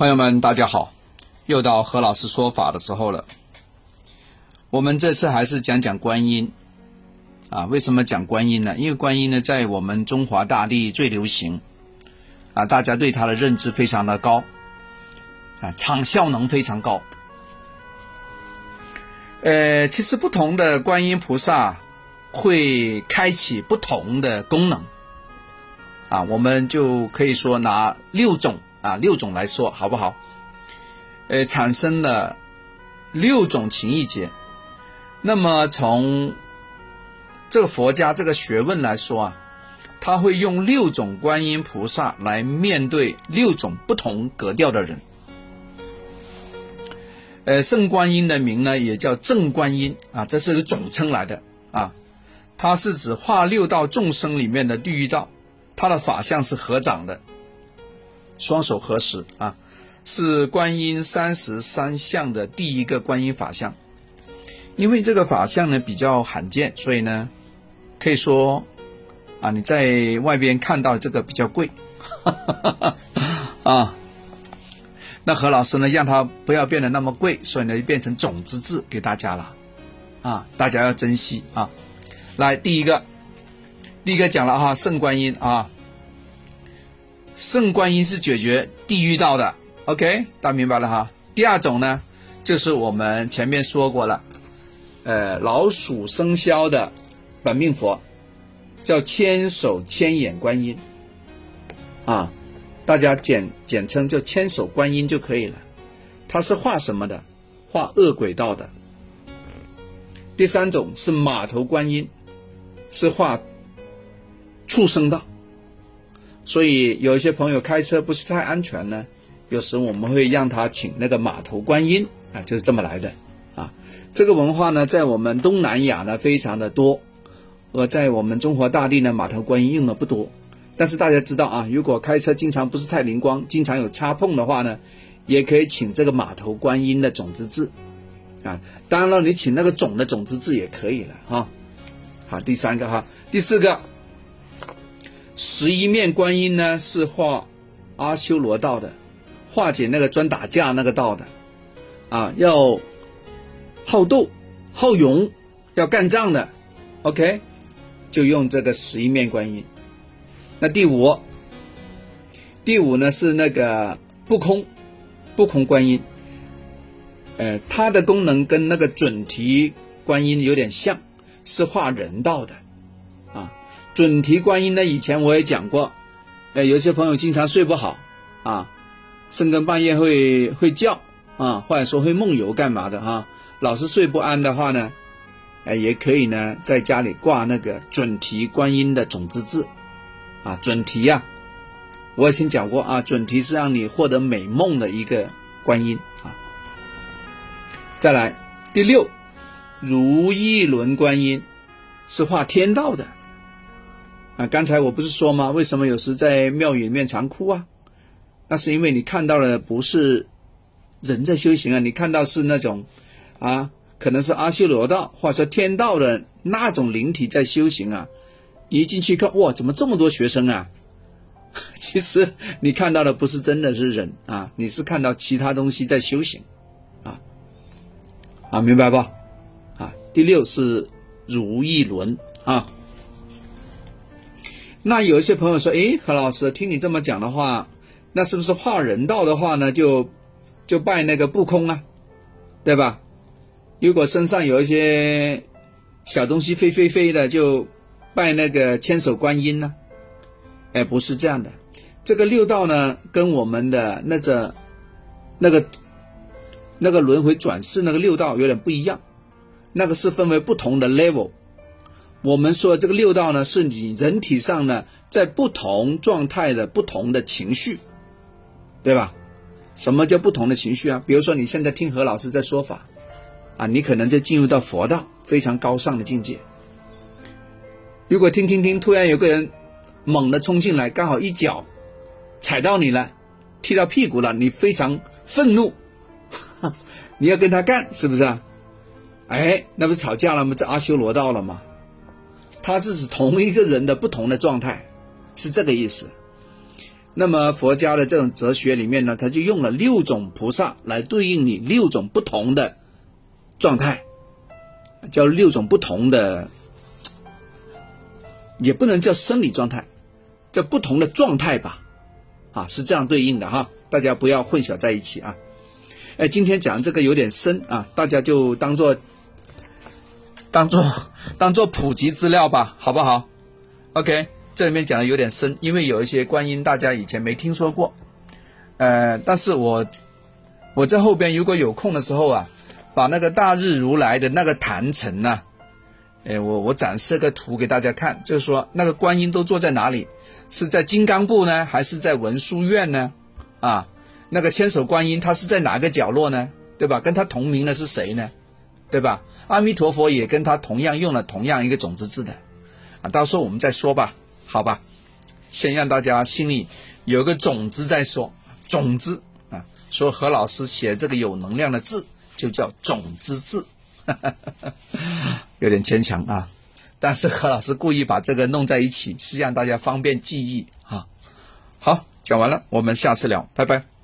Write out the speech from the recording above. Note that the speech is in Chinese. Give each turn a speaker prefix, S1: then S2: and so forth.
S1: 朋友们，大家好，又到何老师说法的时候了。我们这次还是讲讲观音啊？为什么讲观音呢？因为观音呢，在我们中华大地最流行啊，大家对它的认知非常的高啊，场效能非常高。呃，其实不同的观音菩萨会开启不同的功能啊，我们就可以说拿六种。啊，六种来说好不好？呃，产生了六种情意结。那么从这个佛家这个学问来说啊，他会用六种观音菩萨来面对六种不同格调的人。呃，圣观音的名呢，也叫正观音啊，这是个总称来的啊。它是指化六道众生里面的地狱道，它的法相是合掌的。双手合十啊，是观音三十三相的第一个观音法相。因为这个法相呢比较罕见，所以呢，可以说啊，你在外边看到这个比较贵 啊。那何老师呢，让它不要变得那么贵，所以呢，就变成种子字给大家了啊，大家要珍惜啊。来，第一个，第一个讲了哈，圣观音啊。圣观音是解决地狱道的，OK，大家明白了哈。第二种呢，就是我们前面说过了，呃，老鼠生肖的本命佛，叫千手千眼观音，啊，大家简简称叫千手观音就可以了。它是画什么的？画恶鬼道的。第三种是马头观音，是画畜生道。所以有一些朋友开车不是太安全呢，有时我们会让他请那个马头观音啊，就是这么来的啊。这个文化呢，在我们东南亚呢非常的多，而在我们中国大地呢，马头观音用的不多。但是大家知道啊，如果开车经常不是太灵光，经常有擦碰的话呢，也可以请这个马头观音的种子字啊。当然了，你请那个种的种子字也可以了哈。好，第三个哈，第四个。十一面观音呢，是画阿修罗道的，化解那个专打架那个道的，啊，要好斗、好勇、要干仗的，OK，就用这个十一面观音。那第五，第五呢是那个不空不空观音，呃，它的功能跟那个准提观音有点像，是画人道的。准提观音呢？以前我也讲过，呃，有些朋友经常睡不好啊，深更半夜会会叫啊，或者说会梦游干嘛的哈，老是睡不安的话呢，哎，也可以呢，在家里挂那个准提观音的种子字啊，准提呀，我以前讲过啊，准提是让你获得美梦的一个观音啊。再来第六，如意轮观音是画天道的。啊，刚才我不是说吗？为什么有时在庙宇里面常哭啊？那是因为你看到的不是人在修行啊，你看到是那种啊，可能是阿修罗道或者说天道的那种灵体在修行啊。一进去看，哇，怎么这么多学生啊？其实你看到的不是真的是人啊，你是看到其他东西在修行啊。啊，明白不？啊，第六是如意轮啊。那有一些朋友说：“诶，何老师，听你这么讲的话，那是不是化人道的话呢？就就拜那个不空啊，对吧？如果身上有一些小东西飞飞飞的，就拜那个千手观音呢？哎，不是这样的。这个六道呢，跟我们的那个那个那个轮回转世那个六道有点不一样，那个是分为不同的 level。”我们说这个六道呢，是你人体上呢，在不同状态的不同的情绪，对吧？什么叫不同的情绪啊？比如说你现在听何老师在说法，啊，你可能就进入到佛道非常高尚的境界。如果听听听，突然有个人猛地冲进来，刚好一脚踩到你了，踢到屁股了，你非常愤怒，你要跟他干，是不是啊？哎，那不是吵架了吗？这阿修罗道了吗？它是指同一个人的不同的状态，是这个意思。那么佛家的这种哲学里面呢，他就用了六种菩萨来对应你六种不同的状态，叫六种不同的，也不能叫生理状态，叫不同的状态吧，啊，是这样对应的哈，大家不要混淆在一起啊。哎，今天讲这个有点深啊，大家就当做当做当做普及资料吧，好不好？OK。这里面讲的有点深，因为有一些观音大家以前没听说过，呃，但是我我在后边如果有空的时候啊，把那个大日如来的那个坛城呢，哎，我我展示个图给大家看，就是说那个观音都坐在哪里？是在金刚部呢，还是在文殊院呢？啊，那个千手观音他是在哪个角落呢？对吧？跟他同名的是谁呢？对吧？阿弥陀佛也跟他同样用了同样一个种子字的，啊，到时候我们再说吧。好吧，先让大家心里有个种子再说。种子啊，说何老师写这个有能量的字就叫种子字，有点牵强啊。但是何老师故意把这个弄在一起，是让大家方便记忆啊。好，讲完了，我们下次聊，拜拜。